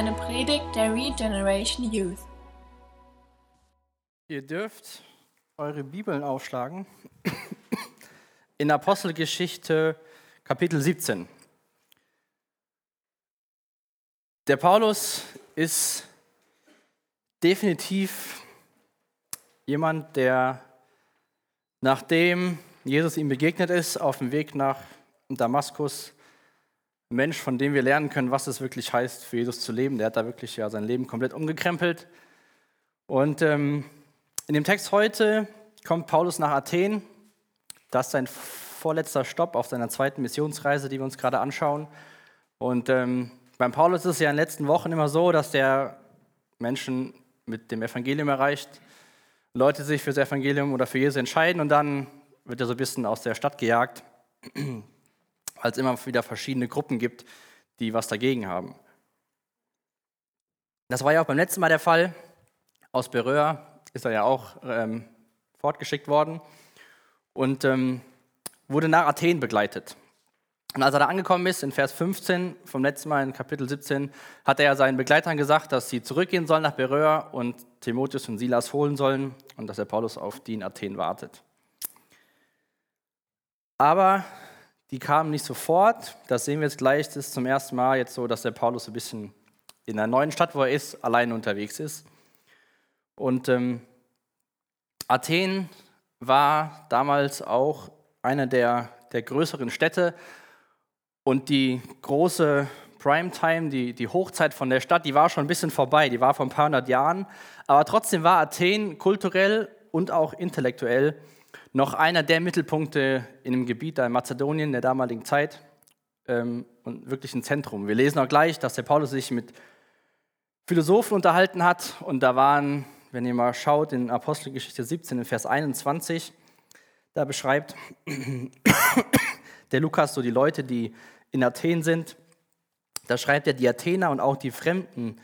eine Predigt der Regeneration Youth. Ihr dürft eure Bibeln aufschlagen in Apostelgeschichte Kapitel 17. Der Paulus ist definitiv jemand, der nachdem Jesus ihm begegnet ist, auf dem Weg nach Damaskus, Mensch, von dem wir lernen können, was es wirklich heißt, für Jesus zu leben. Der hat da wirklich ja sein Leben komplett umgekrempelt. Und ähm, in dem Text heute kommt Paulus nach Athen. Das ist sein vorletzter Stopp auf seiner zweiten Missionsreise, die wir uns gerade anschauen. Und ähm, beim Paulus ist es ja in den letzten Wochen immer so, dass der Menschen mit dem Evangelium erreicht, Leute sich für das Evangelium oder für Jesus entscheiden und dann wird er so ein bisschen aus der Stadt gejagt weil es immer wieder verschiedene Gruppen gibt, die was dagegen haben. Das war ja auch beim letzten Mal der Fall. Aus Beröa ist er ja auch ähm, fortgeschickt worden und ähm, wurde nach Athen begleitet. Und als er da angekommen ist, in Vers 15 vom letzten Mal in Kapitel 17, hat er ja seinen Begleitern gesagt, dass sie zurückgehen sollen nach Beröa und Timotheus und Silas holen sollen und dass der Paulus auf die in Athen wartet. Aber die kamen nicht sofort. Das sehen wir jetzt gleich. Das ist zum ersten Mal jetzt so, dass der Paulus ein bisschen in einer neuen Stadt, wo er ist, allein unterwegs ist. Und ähm, Athen war damals auch eine der, der größeren Städte. Und die große Primetime, die, die Hochzeit von der Stadt, die war schon ein bisschen vorbei. Die war vor ein paar hundert Jahren. Aber trotzdem war Athen kulturell und auch intellektuell noch einer der Mittelpunkte in dem Gebiet da in Mazedonien der damaligen Zeit ähm, und wirklich ein Zentrum. Wir lesen auch gleich, dass der Paulus sich mit Philosophen unterhalten hat und da waren, wenn ihr mal schaut, in Apostelgeschichte 17, in Vers 21, da beschreibt der Lukas so die Leute, die in Athen sind. Da schreibt er, die Athener und auch die Fremden,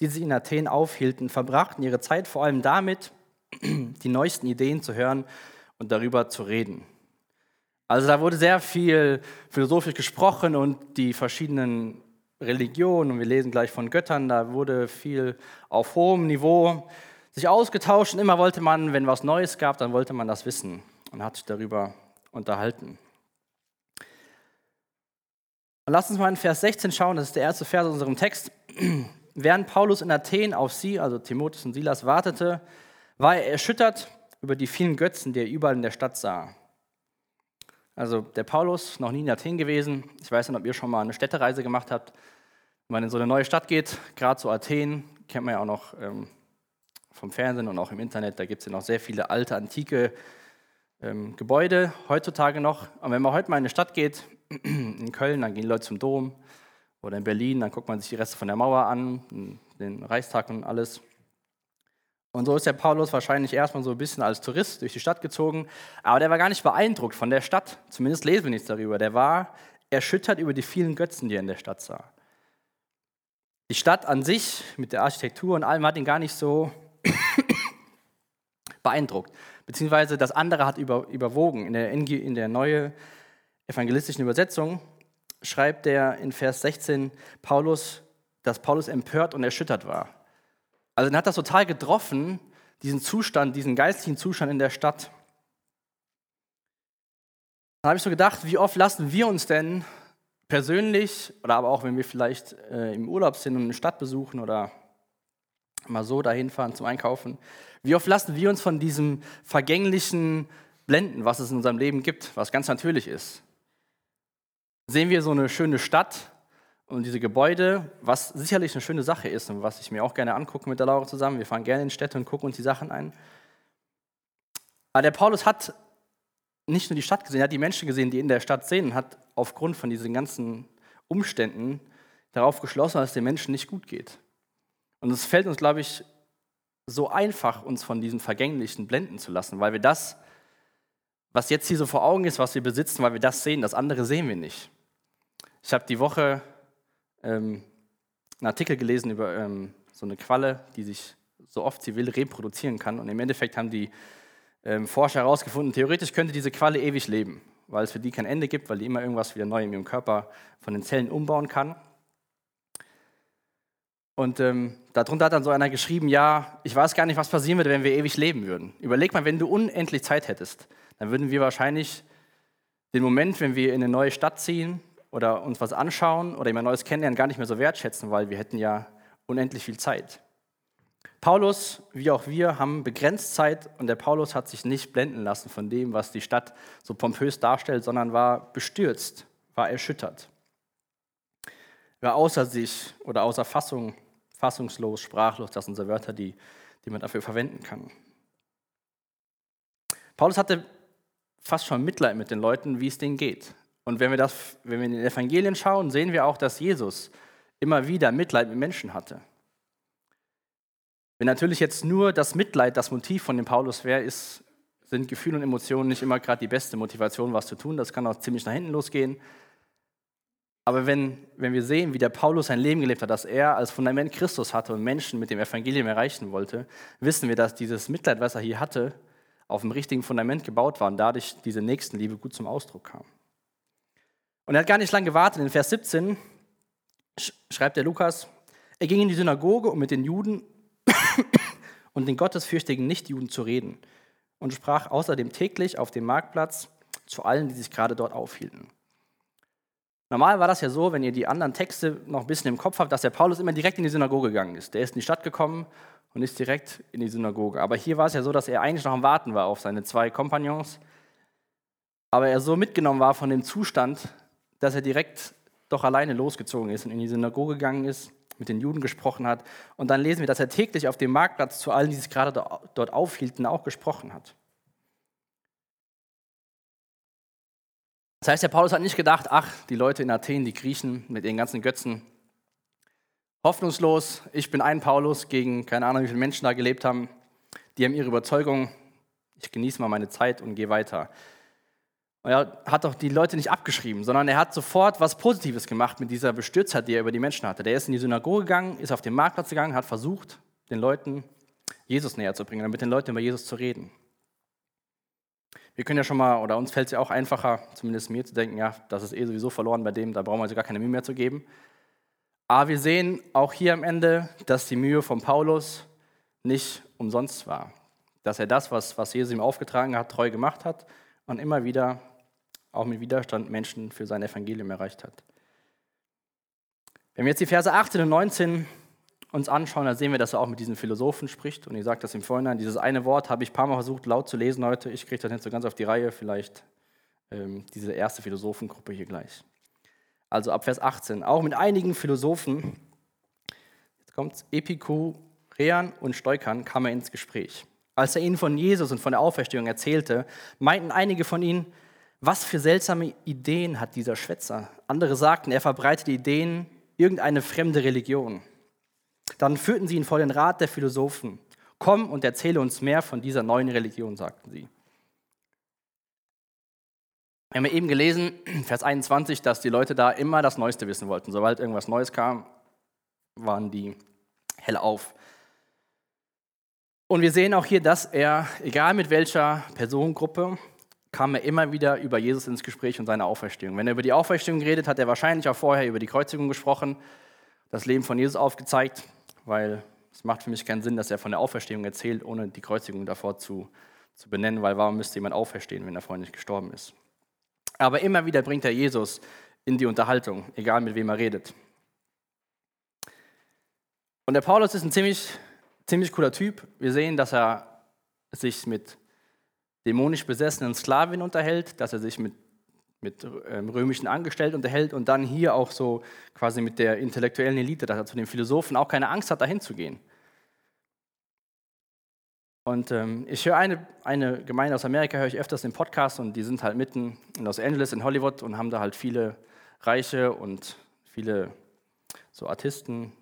die sich in Athen aufhielten, verbrachten ihre Zeit vor allem damit, die neuesten Ideen zu hören und darüber zu reden. Also da wurde sehr viel philosophisch gesprochen und die verschiedenen Religionen, und wir lesen gleich von Göttern, da wurde viel auf hohem Niveau sich ausgetauscht und immer wollte man, wenn was Neues gab, dann wollte man das wissen und hat sich darüber unterhalten. Und lass uns mal in Vers 16 schauen, das ist der erste Vers aus unserem Text. Während Paulus in Athen auf sie, also Timotheus und Silas, wartete, war er erschüttert über die vielen Götzen, die er überall in der Stadt sah. Also der Paulus, noch nie in Athen gewesen. Ich weiß nicht, ob ihr schon mal eine Städtereise gemacht habt. Wenn man in so eine neue Stadt geht, gerade so Athen, kennt man ja auch noch ähm, vom Fernsehen und auch im Internet, da gibt es ja noch sehr viele alte, antike ähm, Gebäude, heutzutage noch. Und wenn man heute mal in eine Stadt geht, in Köln, dann gehen Leute zum Dom. Oder in Berlin, dann guckt man sich die Reste von der Mauer an, den Reichstag und alles. Und so ist der Paulus wahrscheinlich erstmal so ein bisschen als Tourist durch die Stadt gezogen, aber der war gar nicht beeindruckt von der Stadt. Zumindest lesen wir nichts darüber. Der war erschüttert über die vielen Götzen, die er in der Stadt sah. Die Stadt an sich mit der Architektur und allem hat ihn gar nicht so beeindruckt. Beziehungsweise das andere hat über, überwogen. In der, in der neuen evangelistischen Übersetzung schreibt er in Vers 16 Paulus, dass Paulus empört und erschüttert war. Also dann hat das total getroffen, diesen Zustand, diesen geistlichen Zustand in der Stadt. Dann habe ich so gedacht, wie oft lassen wir uns denn persönlich oder aber auch wenn wir vielleicht äh, im Urlaub sind und eine Stadt besuchen oder mal so dahin fahren zum Einkaufen, wie oft lassen wir uns von diesem vergänglichen blenden, was es in unserem Leben gibt, was ganz natürlich ist. Sehen wir so eine schöne Stadt und diese Gebäude, was sicherlich eine schöne Sache ist und was ich mir auch gerne angucke mit der Laura zusammen. Wir fahren gerne in Städte und gucken uns die Sachen ein. Aber der Paulus hat nicht nur die Stadt gesehen, er hat die Menschen gesehen, die in der Stadt sehen und hat aufgrund von diesen ganzen Umständen darauf geschlossen, dass es den Menschen nicht gut geht. Und es fällt uns, glaube ich, so einfach, uns von diesen Vergänglichen blenden zu lassen, weil wir das, was jetzt hier so vor Augen ist, was wir besitzen, weil wir das sehen, das andere sehen wir nicht. Ich habe die Woche ähm, einen Artikel gelesen über ähm, so eine Qualle, die sich so oft sie will reproduzieren kann. Und im Endeffekt haben die ähm, Forscher herausgefunden, theoretisch könnte diese Qualle ewig leben, weil es für die kein Ende gibt, weil die immer irgendwas wieder neu in ihrem Körper von den Zellen umbauen kann. Und ähm, darunter hat dann so einer geschrieben, ja, ich weiß gar nicht, was passieren würde, wenn wir ewig leben würden. Überleg mal, wenn du unendlich Zeit hättest, dann würden wir wahrscheinlich den Moment, wenn wir in eine neue Stadt ziehen oder uns was anschauen oder jemand Neues kennenlernen, gar nicht mehr so wertschätzen, weil wir hätten ja unendlich viel Zeit. Paulus, wie auch wir, haben begrenzt Zeit und der Paulus hat sich nicht blenden lassen von dem, was die Stadt so pompös darstellt, sondern war bestürzt, war erschüttert, war außer sich oder außer Fassung fassungslos, sprachlos, das sind so Wörter, die, die man dafür verwenden kann. Paulus hatte fast schon Mitleid mit den Leuten, wie es denen geht. Und wenn wir, das, wenn wir in den Evangelien schauen, sehen wir auch, dass Jesus immer wieder Mitleid mit Menschen hatte. Wenn natürlich jetzt nur das Mitleid das Motiv von dem Paulus wäre, ist, sind Gefühle und Emotionen nicht immer gerade die beste Motivation, was zu tun. Das kann auch ziemlich nach hinten losgehen. Aber wenn, wenn wir sehen, wie der Paulus sein Leben gelebt hat, dass er als Fundament Christus hatte und Menschen mit dem Evangelium erreichen wollte, wissen wir, dass dieses Mitleid, was er hier hatte, auf dem richtigen Fundament gebaut war und dadurch diese Nächstenliebe gut zum Ausdruck kam. Und er hat gar nicht lange gewartet. In Vers 17 schreibt der Lukas, er ging in die Synagoge, um mit den Juden und den gottesfürchtigen Nichtjuden zu reden und sprach außerdem täglich auf dem Marktplatz zu allen, die sich gerade dort aufhielten. Normal war das ja so, wenn ihr die anderen Texte noch ein bisschen im Kopf habt, dass der Paulus immer direkt in die Synagoge gegangen ist. Der ist in die Stadt gekommen und ist direkt in die Synagoge. Aber hier war es ja so, dass er eigentlich noch am Warten war auf seine zwei Kompagnons. Aber er so mitgenommen war von dem Zustand, dass er direkt doch alleine losgezogen ist und in die Synagoge gegangen ist, mit den Juden gesprochen hat. Und dann lesen wir, dass er täglich auf dem Marktplatz zu allen, die sich gerade dort aufhielten, auch gesprochen hat. Das heißt, der Paulus hat nicht gedacht, ach, die Leute in Athen, die Griechen mit ihren ganzen Götzen, hoffnungslos, ich bin ein Paulus gegen keine Ahnung, wie viele Menschen da gelebt haben, die haben ihre Überzeugung, ich genieße mal meine Zeit und gehe weiter. Und er hat doch die Leute nicht abgeschrieben, sondern er hat sofort was Positives gemacht mit dieser Bestürztheit, die er über die Menschen hatte. Der ist in die Synagoge gegangen, ist auf den Marktplatz gegangen, hat versucht, den Leuten Jesus näher zu bringen, mit den Leuten über Jesus zu reden. Wir können ja schon mal, oder uns fällt es ja auch einfacher, zumindest mir zu denken, ja, das ist eh sowieso verloren bei dem, da brauchen wir also gar keine Mühe mehr zu geben. Aber wir sehen auch hier am Ende, dass die Mühe von Paulus nicht umsonst war. Dass er das, was, was Jesus ihm aufgetragen hat, treu gemacht hat und immer wieder auch mit Widerstand Menschen für sein Evangelium erreicht hat. Wenn wir jetzt die Verse 18 und 19 uns anschauen, dann sehen wir, dass er auch mit diesen Philosophen spricht. Und ich sage das im Vorhinein, dieses eine Wort habe ich ein paar Mal versucht laut zu lesen heute. Ich kriege das nicht so ganz auf die Reihe, vielleicht ähm, diese erste Philosophengruppe hier gleich. Also ab Vers 18. Auch mit einigen Philosophen, jetzt kommt Epikureern und Stoikern, kam er ins Gespräch. Als er ihnen von Jesus und von der Auferstehung erzählte, meinten einige von ihnen, was für seltsame Ideen hat dieser Schwätzer? Andere sagten, er verbreitet Ideen, irgendeine fremde Religion. Dann führten sie ihn vor den Rat der Philosophen. Komm und erzähle uns mehr von dieser neuen Religion, sagten sie. Wir haben eben gelesen, Vers 21, dass die Leute da immer das Neueste wissen wollten. Sobald irgendwas Neues kam, waren die hell auf. Und wir sehen auch hier, dass er, egal mit welcher Personengruppe, kam er immer wieder über Jesus ins Gespräch und seine Auferstehung. Wenn er über die Auferstehung redet, hat er wahrscheinlich auch vorher über die Kreuzigung gesprochen, das Leben von Jesus aufgezeigt weil es macht für mich keinen Sinn, dass er von der Auferstehung erzählt, ohne die Kreuzigung davor zu, zu benennen, weil warum müsste jemand auferstehen, wenn er vorher nicht gestorben ist? Aber immer wieder bringt er Jesus in die Unterhaltung, egal mit wem er redet. Und der Paulus ist ein ziemlich, ziemlich cooler Typ. Wir sehen, dass er sich mit dämonisch besessenen Sklavinnen unterhält, dass er sich mit mit ähm, römischen Angestellten unterhält und dann hier auch so quasi mit der intellektuellen Elite, dass er zu den Philosophen auch keine Angst hat, dahin zu gehen. Und ähm, ich höre eine, eine Gemeinde aus Amerika, höre ich öfters den Podcast und die sind halt mitten in Los Angeles, in Hollywood und haben da halt viele Reiche und viele so Artisten,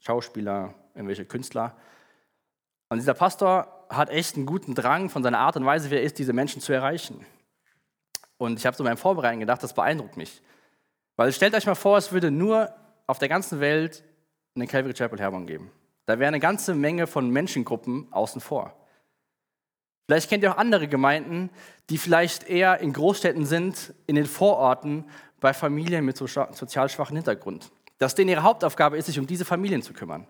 Schauspieler, irgendwelche Künstler. Und dieser Pastor hat echt einen guten Drang von seiner Art und Weise, wie er ist, diese Menschen zu erreichen. Und ich habe so beim Vorbereiten gedacht, das beeindruckt mich. Weil stellt euch mal vor, es würde nur auf der ganzen Welt eine Calvary Chapel Herborn geben. Da wäre eine ganze Menge von Menschengruppen außen vor. Vielleicht kennt ihr auch andere Gemeinden, die vielleicht eher in Großstädten sind, in den Vororten, bei Familien mit sozial schwachen Hintergrund. Dass denen ihre Hauptaufgabe ist, sich um diese Familien zu kümmern.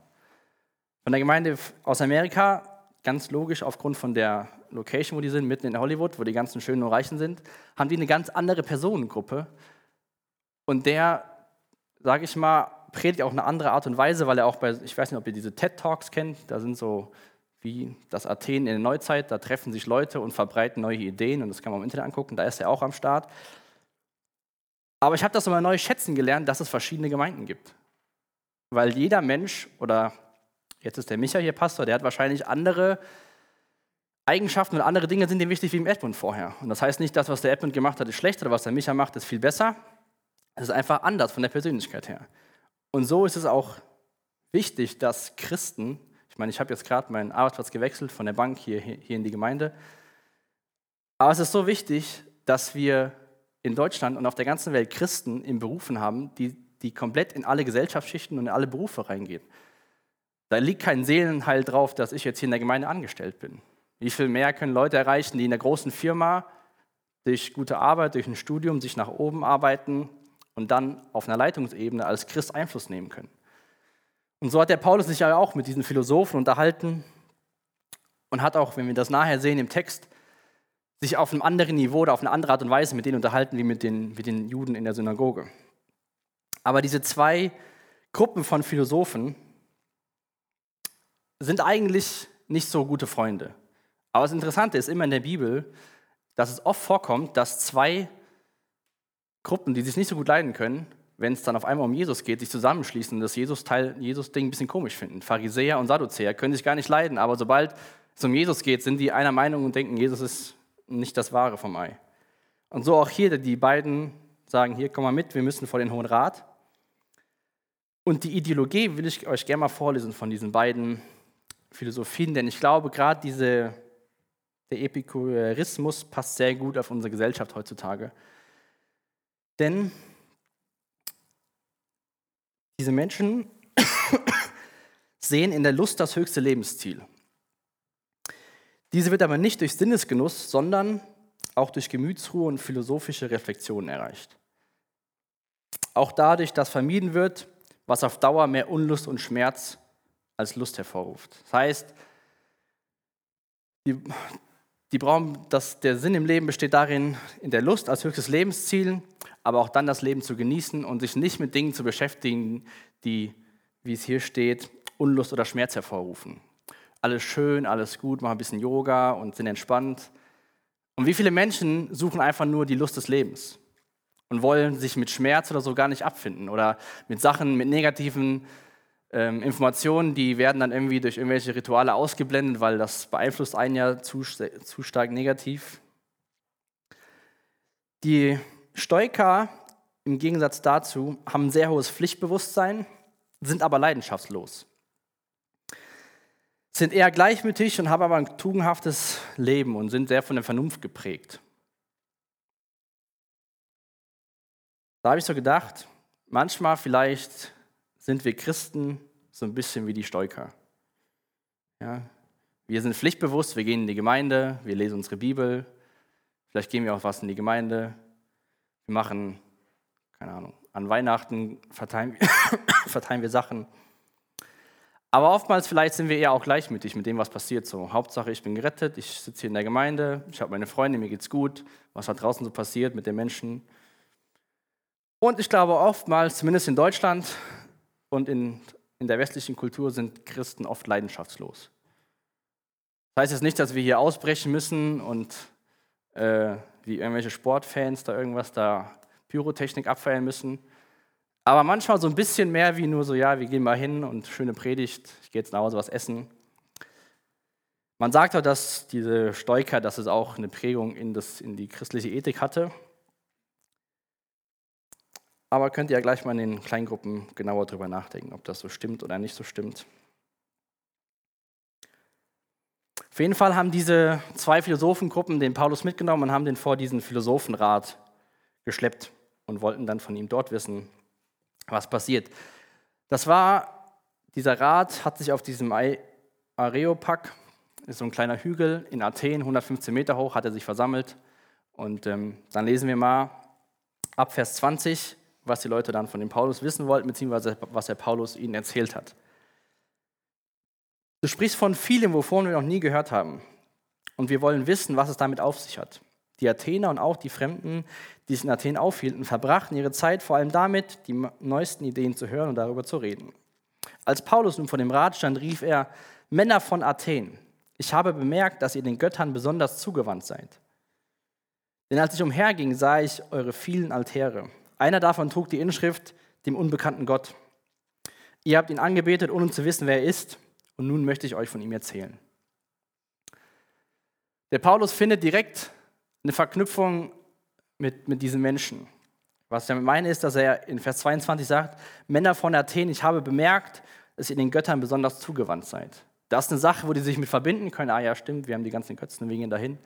Von der Gemeinde aus Amerika, ganz logisch aufgrund von der Location, wo die sind, mitten in Hollywood, wo die ganzen Schönen und Reichen sind, haben die eine ganz andere Personengruppe. Und der, sage ich mal, predigt auch eine andere Art und Weise, weil er auch bei, ich weiß nicht, ob ihr diese TED Talks kennt, da sind so wie das Athen in der Neuzeit, da treffen sich Leute und verbreiten neue Ideen und das kann man im Internet angucken, da ist er auch am Start. Aber ich habe das nochmal neu schätzen gelernt, dass es verschiedene Gemeinden gibt. Weil jeder Mensch, oder jetzt ist der Micha hier Pastor, der hat wahrscheinlich andere Eigenschaften und andere Dinge sind ihm wichtig wie im Edmund vorher. Und das heißt nicht, dass was der Edmund gemacht hat, ist schlecht oder was der Micha macht, ist viel besser. Es ist einfach anders von der Persönlichkeit her. Und so ist es auch wichtig, dass Christen, ich meine, ich habe jetzt gerade meinen Arbeitsplatz gewechselt von der Bank hier, hier in die Gemeinde, aber es ist so wichtig, dass wir in Deutschland und auf der ganzen Welt Christen in Berufen haben, die, die komplett in alle Gesellschaftsschichten und in alle Berufe reingehen. Da liegt kein Seelenheil drauf, dass ich jetzt hier in der Gemeinde angestellt bin. Wie viel mehr können Leute erreichen, die in der großen Firma durch gute Arbeit, durch ein Studium sich nach oben arbeiten und dann auf einer Leitungsebene als Christ Einfluss nehmen können. Und so hat der Paulus sich ja auch mit diesen Philosophen unterhalten und hat auch, wenn wir das nachher sehen im Text, sich auf einem anderen Niveau oder auf eine andere Art und Weise mit denen unterhalten wie mit den, mit den Juden in der Synagoge. Aber diese zwei Gruppen von Philosophen sind eigentlich nicht so gute Freunde. Aber das Interessante ist immer in der Bibel, dass es oft vorkommt, dass zwei Gruppen, die sich nicht so gut leiden können, wenn es dann auf einmal um Jesus geht, sich zusammenschließen und das Jesus-Ding ein bisschen komisch finden. Pharisäer und Sadduzäer können sich gar nicht leiden, aber sobald es um Jesus geht, sind die einer Meinung und denken, Jesus ist nicht das Wahre vom Ei. Und so auch hier, die beiden sagen, hier, komm mal mit, wir müssen vor den Hohen Rat. Und die Ideologie will ich euch gerne mal vorlesen von diesen beiden Philosophien, denn ich glaube, gerade diese, der Epikureismus passt sehr gut auf unsere Gesellschaft heutzutage. Denn diese Menschen sehen in der Lust das höchste Lebensziel. Diese wird aber nicht durch Sinnesgenuss, sondern auch durch Gemütsruhe und philosophische Reflexionen erreicht. Auch dadurch, dass vermieden wird, was auf Dauer mehr Unlust und Schmerz als Lust hervorruft. Das heißt, die, die brauchen, dass der Sinn im Leben besteht darin, in der Lust als höchstes Lebensziel, aber auch dann das Leben zu genießen und sich nicht mit Dingen zu beschäftigen, die, wie es hier steht, Unlust oder Schmerz hervorrufen alles schön, alles gut, machen ein bisschen Yoga und sind entspannt. Und wie viele Menschen suchen einfach nur die Lust des Lebens und wollen sich mit Schmerz oder so gar nicht abfinden oder mit Sachen, mit negativen ähm, Informationen, die werden dann irgendwie durch irgendwelche Rituale ausgeblendet, weil das beeinflusst einen ja zu, zu stark negativ. Die Stoiker im Gegensatz dazu haben ein sehr hohes Pflichtbewusstsein, sind aber leidenschaftslos sind eher gleichmütig und haben aber ein tugendhaftes Leben und sind sehr von der Vernunft geprägt. Da habe ich so gedacht, manchmal vielleicht sind wir Christen so ein bisschen wie die Stoiker. Ja, wir sind pflichtbewusst, wir gehen in die Gemeinde, wir lesen unsere Bibel, vielleicht gehen wir auch was in die Gemeinde, wir machen, keine Ahnung, an Weihnachten verteilen, verteilen wir Sachen. Aber oftmals vielleicht sind wir eher auch gleichmütig mit dem, was passiert. So, Hauptsache, ich bin gerettet, ich sitze hier in der Gemeinde, ich habe meine Freunde, mir geht's gut, was da draußen so passiert mit den Menschen. Und ich glaube, oftmals, zumindest in Deutschland und in, in der westlichen Kultur, sind Christen oft leidenschaftslos. Das heißt jetzt nicht, dass wir hier ausbrechen müssen und äh, wie irgendwelche Sportfans da irgendwas da Pyrotechnik abfeiern müssen. Aber manchmal so ein bisschen mehr wie nur so, ja, wir gehen mal hin und schöne Predigt, ich gehe jetzt nach Hause was essen. Man sagt auch, dass diese Stoiker, dass es auch eine Prägung in, das, in die christliche Ethik hatte. Aber könnt ihr ja gleich mal in den Kleingruppen genauer drüber nachdenken, ob das so stimmt oder nicht so stimmt. Auf jeden Fall haben diese zwei Philosophengruppen den Paulus mitgenommen und haben den vor diesen Philosophenrat geschleppt und wollten dann von ihm dort wissen, was passiert. Das war, dieser Rat hat sich auf diesem Areopag, ist so ein kleiner Hügel in Athen, 115 Meter hoch, hat er sich versammelt. Und ähm, dann lesen wir mal ab Vers 20, was die Leute dann von dem Paulus wissen wollten, beziehungsweise was der Paulus ihnen erzählt hat. Du sprichst von vielem, wovon wir noch nie gehört haben. Und wir wollen wissen, was es damit auf sich hat. Die Athener und auch die Fremden, die sich in Athen aufhielten, verbrachten ihre Zeit vor allem damit, die neuesten Ideen zu hören und darüber zu reden. Als Paulus nun vor dem Rat stand, rief er, Männer von Athen, ich habe bemerkt, dass ihr den Göttern besonders zugewandt seid. Denn als ich umherging, sah ich eure vielen Altäre. Einer davon trug die Inschrift, dem unbekannten Gott. Ihr habt ihn angebetet, ohne zu wissen, wer er ist, und nun möchte ich euch von ihm erzählen. Der Paulus findet direkt eine Verknüpfung mit, mit diesen Menschen. Was ich damit meine, ist, dass er in Vers 22 sagt, Männer von Athen, ich habe bemerkt, dass ihr den Göttern besonders zugewandt seid. Das ist eine Sache, wo die sich mit verbinden können. Ah ja, stimmt, wir haben die ganzen Götzen, wir gehen dahin.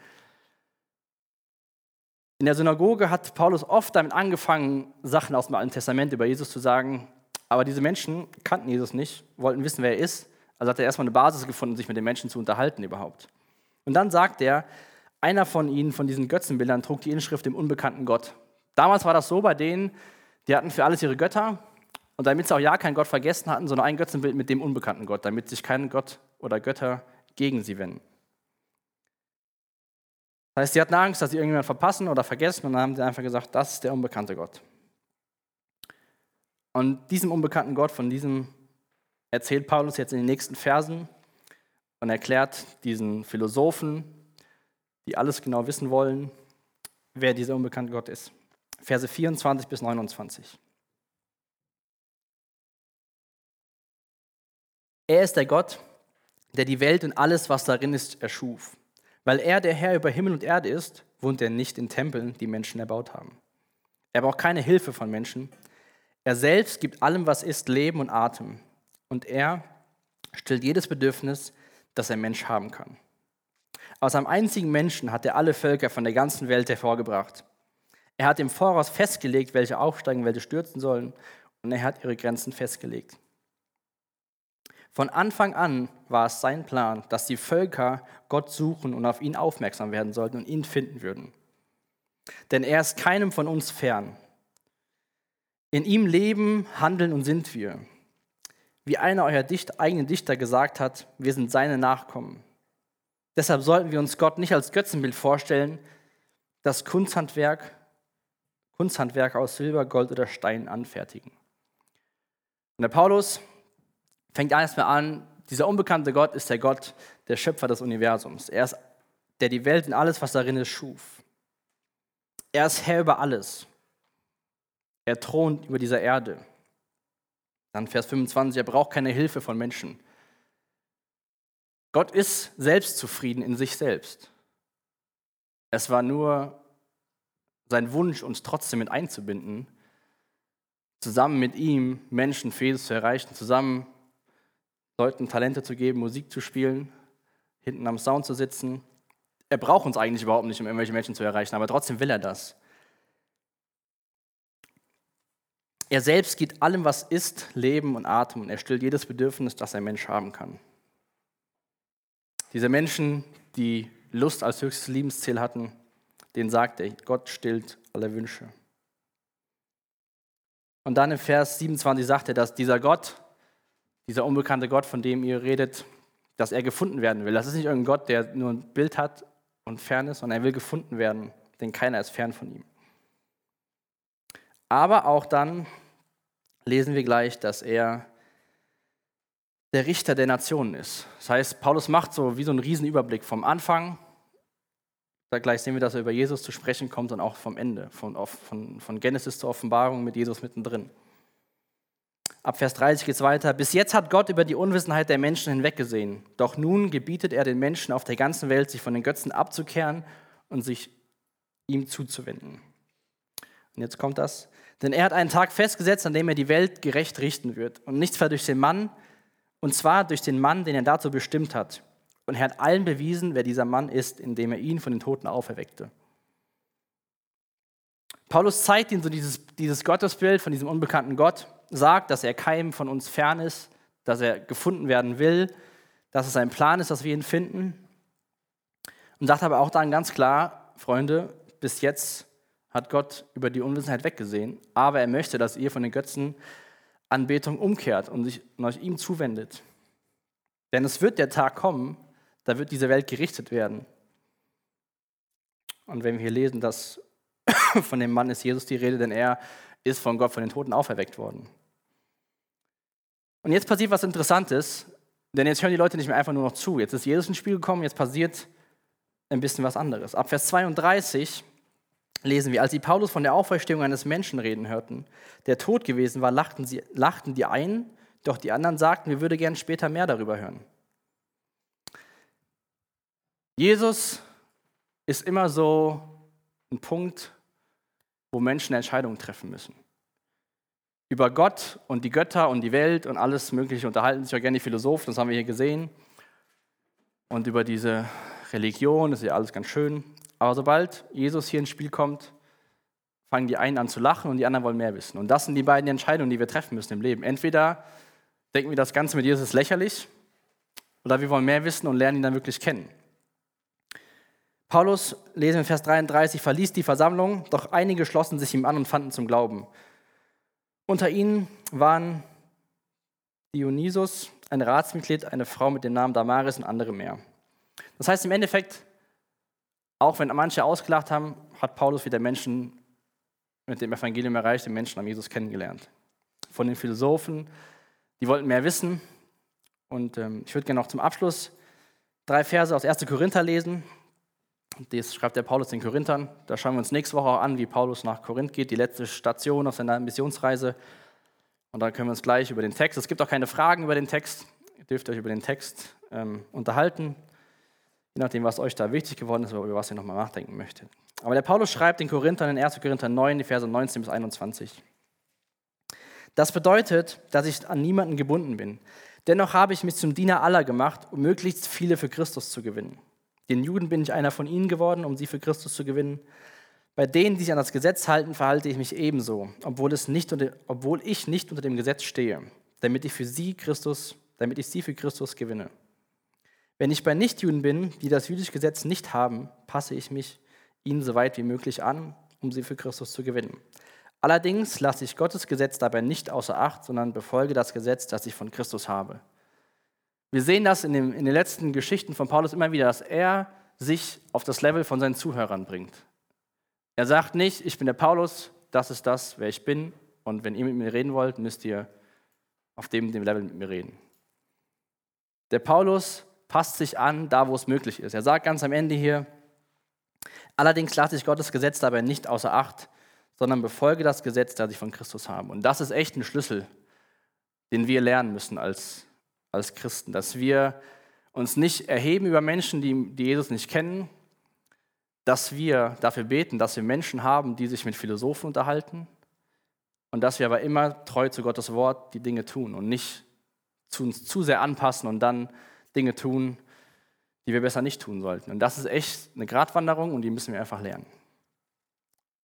In der Synagoge hat Paulus oft damit angefangen, Sachen aus dem Alten Testament über Jesus zu sagen. Aber diese Menschen kannten Jesus nicht, wollten wissen, wer er ist. Also hat er erstmal eine Basis gefunden, sich mit den Menschen zu unterhalten überhaupt. Und dann sagt er, einer von ihnen, von diesen Götzenbildern, trug die Inschrift dem unbekannten Gott. Damals war das so bei denen, die hatten für alles ihre Götter. Und damit sie auch ja keinen Gott vergessen hatten, sondern ein Götzenbild mit dem unbekannten Gott, damit sich kein Gott oder Götter gegen sie wenden. Das heißt, sie hatten Angst, dass sie irgendjemand verpassen oder vergessen und dann haben sie einfach gesagt, das ist der unbekannte Gott. Und diesem unbekannten Gott, von diesem erzählt Paulus jetzt in den nächsten Versen und erklärt diesen Philosophen, die alles genau wissen wollen, wer dieser unbekannte Gott ist. Verse 24 bis 29. Er ist der Gott, der die Welt und alles, was darin ist, erschuf. Weil er der Herr über Himmel und Erde ist, wohnt er nicht in Tempeln, die Menschen erbaut haben. Er braucht keine Hilfe von Menschen. Er selbst gibt allem, was ist, Leben und Atem. Und er stillt jedes Bedürfnis, das ein Mensch haben kann. Aus einem einzigen Menschen hat er alle Völker von der ganzen Welt hervorgebracht. Er hat im Voraus festgelegt, welche aufsteigen, welche stürzen sollen. Und er hat ihre Grenzen festgelegt. Von Anfang an war es sein Plan, dass die Völker Gott suchen und auf ihn aufmerksam werden sollten und ihn finden würden. Denn er ist keinem von uns fern. In ihm leben, handeln und sind wir. Wie einer eurer Dicht, eigenen Dichter gesagt hat, wir sind seine Nachkommen. Deshalb sollten wir uns Gott nicht als Götzenbild vorstellen, das Kunsthandwerk, Kunsthandwerk aus Silber, Gold oder Stein anfertigen. Und der Paulus fängt erstmal an, dieser unbekannte Gott ist der Gott, der Schöpfer des Universums. Er ist, der die Welt und alles, was darin ist, schuf. Er ist Herr über alles. Er thront über dieser Erde. Dann Vers 25, er braucht keine Hilfe von Menschen. Gott ist selbst zufrieden in sich selbst. Es war nur sein Wunsch, uns trotzdem mit einzubinden, zusammen mit ihm Menschen Fehles zu erreichen, zusammen Leuten Talente zu geben, Musik zu spielen, hinten am Sound zu sitzen. Er braucht uns eigentlich überhaupt nicht, um irgendwelche Menschen zu erreichen, aber trotzdem will er das. Er selbst gibt allem, was ist, Leben und Atem und er stillt jedes Bedürfnis, das ein Mensch haben kann. Diese Menschen, die Lust als höchstes Lebensziel hatten, denen sagt er, Gott stillt alle Wünsche. Und dann im Vers 27 sagt er, dass dieser Gott dieser unbekannte Gott, von dem ihr redet, dass er gefunden werden will. Das ist nicht irgendein Gott, der nur ein Bild hat und fern ist, sondern er will gefunden werden, denn keiner ist fern von ihm. Aber auch dann lesen wir gleich, dass er der Richter der Nationen ist. Das heißt, Paulus macht so wie so einen Riesenüberblick vom Anfang, da gleich sehen wir, dass er über Jesus zu sprechen kommt und auch vom Ende, von, von, von Genesis zur Offenbarung mit Jesus mittendrin. Ab Vers 30 geht es weiter. Bis jetzt hat Gott über die Unwissenheit der Menschen hinweggesehen. Doch nun gebietet er den Menschen auf der ganzen Welt, sich von den Götzen abzukehren und sich ihm zuzuwenden. Und jetzt kommt das. Denn er hat einen Tag festgesetzt, an dem er die Welt gerecht richten wird. Und nichts zwar durch den Mann, und zwar durch den Mann, den er dazu bestimmt hat. Und er hat allen bewiesen, wer dieser Mann ist, indem er ihn von den Toten auferweckte. Paulus zeigt ihnen so dieses, dieses Gottesbild von diesem unbekannten Gott sagt, dass er keinem von uns fern ist, dass er gefunden werden will, dass es sein Plan ist, dass wir ihn finden. Und sagt aber auch dann ganz klar, Freunde, bis jetzt hat Gott über die Unwissenheit weggesehen, aber er möchte, dass ihr von den Götzen Anbetung umkehrt und sich euch ihm zuwendet. Denn es wird der Tag kommen, da wird diese Welt gerichtet werden. Und wenn wir hier lesen, dass von dem Mann ist Jesus die Rede, denn er ist von Gott von den Toten auferweckt worden. Und jetzt passiert was Interessantes, denn jetzt hören die Leute nicht mehr einfach nur noch zu. Jetzt ist Jesus ins Spiel gekommen, jetzt passiert ein bisschen was anderes. Ab Vers 32 lesen wir, als sie Paulus von der Auferstehung eines Menschen reden hörten, der tot gewesen war, lachten, sie, lachten die einen, doch die anderen sagten, wir würden gern später mehr darüber hören. Jesus ist immer so ein Punkt, wo Menschen Entscheidungen treffen müssen. Über Gott und die Götter und die Welt und alles Mögliche unterhalten sich auch gerne die Philosophen, das haben wir hier gesehen. Und über diese Religion, das ist ja alles ganz schön. Aber sobald Jesus hier ins Spiel kommt, fangen die einen an zu lachen und die anderen wollen mehr wissen. Und das sind die beiden Entscheidungen, die wir treffen müssen im Leben. Entweder denken wir, das Ganze mit Jesus ist lächerlich, oder wir wollen mehr wissen und lernen ihn dann wirklich kennen. Paulus, lesen wir in Vers 33, verließ die Versammlung, doch einige schlossen sich ihm an und fanden zum Glauben. Unter ihnen waren Dionysus, ein Ratsmitglied, eine Frau mit dem Namen Damaris und andere mehr. Das heißt im Endeffekt, auch wenn manche ausgelacht haben, hat Paulus wieder Menschen mit dem Evangelium erreicht, den Menschen am Jesus kennengelernt. Von den Philosophen, die wollten mehr wissen. Und ähm, ich würde gerne noch zum Abschluss drei Verse aus 1. Korinther lesen. Das schreibt der Paulus den Korinthern. Da schauen wir uns nächste Woche auch an, wie Paulus nach Korinth geht, die letzte Station auf seiner Missionsreise. Und dann können wir uns gleich über den Text, es gibt auch keine Fragen über den Text, ihr dürft euch über den Text ähm, unterhalten, je nachdem, was euch da wichtig geworden ist oder über was ihr nochmal nachdenken möchtet. Aber der Paulus schreibt den Korinthern in 1. Korinther 9, die Verse 19 bis 21. Das bedeutet, dass ich an niemanden gebunden bin. Dennoch habe ich mich zum Diener aller gemacht, um möglichst viele für Christus zu gewinnen. Den Juden bin ich einer von ihnen geworden, um sie für Christus zu gewinnen. Bei denen, die sich an das Gesetz halten, verhalte ich mich ebenso, obwohl, es nicht unter, obwohl ich nicht unter dem Gesetz stehe, damit ich für sie Christus, damit ich sie für Christus gewinne. Wenn ich bei Nichtjuden bin, die das jüdische Gesetz nicht haben, passe ich mich ihnen so weit wie möglich an, um sie für Christus zu gewinnen. Allerdings lasse ich Gottes Gesetz dabei nicht außer Acht, sondern befolge das Gesetz, das ich von Christus habe. Wir sehen das in, dem, in, den letzten Geschichten von Paulus immer wieder, dass er sich auf das Level von seinen Zuhörern bringt. Er sagt nicht, ich bin der Paulus, das ist das, wer ich bin, und wenn ihr mit mir reden wollt, müsst ihr auf dem, dem Level mit mir reden. Der Paulus passt sich an, da wo es möglich ist. Er sagt ganz am Ende hier, allerdings lasse ich Gottes Gesetz dabei nicht außer Acht, sondern befolge das Gesetz, das ich von Christus habe. Und das ist echt ein Schlüssel, den wir lernen müssen als als Christen, dass wir uns nicht erheben über Menschen, die, die Jesus nicht kennen, dass wir dafür beten, dass wir Menschen haben, die sich mit Philosophen unterhalten und dass wir aber immer treu zu Gottes Wort die Dinge tun und nicht zu uns zu sehr anpassen und dann Dinge tun, die wir besser nicht tun sollten. Und das ist echt eine Gratwanderung und die müssen wir einfach lernen.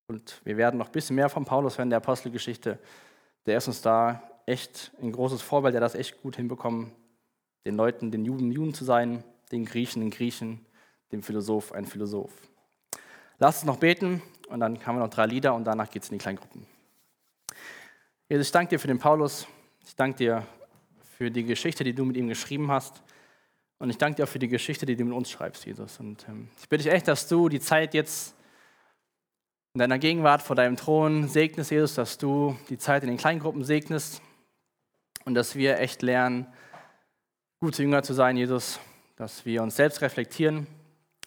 Und wir werden noch ein bisschen mehr von Paulus hören, der Apostelgeschichte. Der ist uns da echt ein großes Vorbild, der das echt gut hinbekommen, den Leuten, den Juden Juden zu sein, den Griechen den Griechen, dem Philosoph ein Philosoph. Lasst uns noch beten und dann haben wir noch drei Lieder und danach geht es in die Kleingruppen. Jesus, ich danke dir für den Paulus. Ich danke dir für die Geschichte, die du mit ihm geschrieben hast. Und ich danke dir auch für die Geschichte, die du mit uns schreibst, Jesus. Und ähm, ich bitte dich echt, dass du die Zeit jetzt in deiner Gegenwart vor deinem Thron segnest, Jesus, dass du die Zeit in den Kleingruppen segnest, und dass wir echt lernen, gute Jünger zu sein, Jesus, dass wir uns selbst reflektieren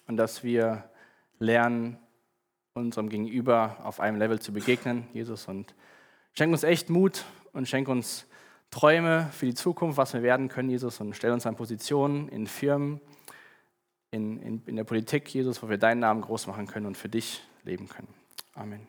und dass wir lernen, unserem Gegenüber auf einem Level zu begegnen, Jesus. Und schenk uns echt Mut und schenk uns Träume für die Zukunft, was wir werden können, Jesus, und stell uns an Positionen in Firmen, in, in, in der Politik, Jesus, wo wir deinen Namen groß machen können und für dich leben können. Amen.